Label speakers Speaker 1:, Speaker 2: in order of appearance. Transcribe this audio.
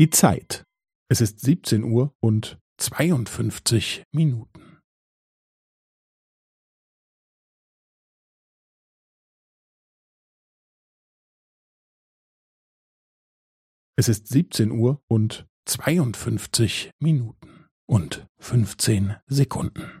Speaker 1: Die Zeit. Es ist 17 Uhr und 52 Minuten. Es ist 17 Uhr und 52 Minuten und 15 Sekunden.